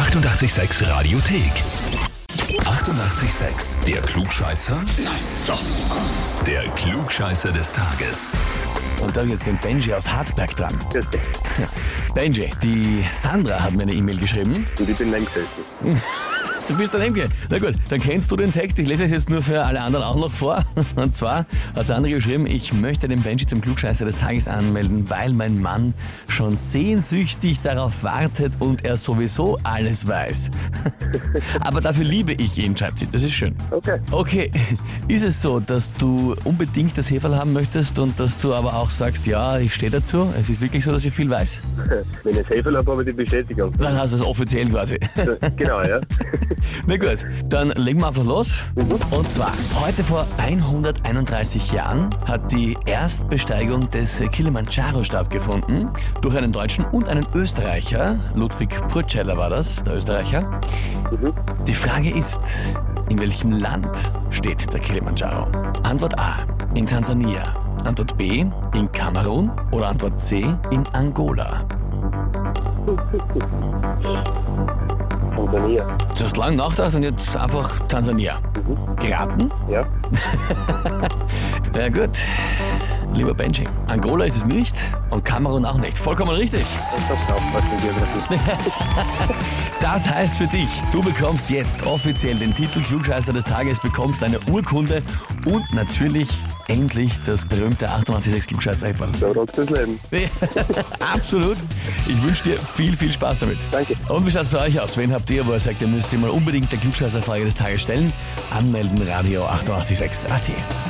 886 Radiothek. 88,6. Der Klugscheißer? Nein, doch. Der Klugscheißer des Tages. Und da ich jetzt den Benji aus Hartberg dran. Grüß dich. Benji, die Sandra hat mir eine E-Mail geschrieben. Und ich bin gesessen. Du bist daneben gehen. Na gut, dann kennst du den Text. Ich lese es jetzt nur für alle anderen auch noch vor. Und zwar hat der andere geschrieben, ich möchte den Benji zum Klugscheißer des Tages anmelden, weil mein Mann schon sehnsüchtig darauf wartet und er sowieso alles weiß. Aber dafür liebe ich ihn, schreibt sie. Das ist schön. Okay. Okay, ist es so, dass du unbedingt das Heferl haben möchtest und dass du aber auch sagst, ja, ich stehe dazu? Es ist wirklich so, dass ich viel weiß? Wenn ich Hefe habe, habe ich die Bestätigung. Dann hast du es offiziell quasi. genau, ja. Na gut, dann legen wir einfach los. Und zwar, heute vor 131 Jahren hat die Erstbesteigung des Kilimanjaro stattgefunden durch einen Deutschen und einen Österreicher. Ludwig Purceller war das, der Österreicher. Mhm. Die Frage ist, in welchem Land steht der Kilimanjaro? Antwort A, in Tansania. Antwort B, in Kamerun. Oder Antwort C, in Angola. Tansania. Du hast lang nachgedacht und jetzt einfach Tansania. Geraten? Ja. Ja gut, lieber Benji. Angola ist es nicht und Kamerun auch nicht. Vollkommen richtig. Das heißt für dich, du bekommst jetzt offiziell den Titel Klugscheißer des Tages, bekommst eine Urkunde und natürlich endlich das berühmte 886 klugscheißer -Häferl. So rockt das Leben. Absolut. Ich wünsche dir viel, viel Spaß damit. Danke. Und wie schaut's bei euch aus? Wen habt ihr, wo ihr sagt, ihr müsst ihr mal unbedingt der Klugscheißer-Frage des Tages stellen? Anmelden, Radio 886 AT.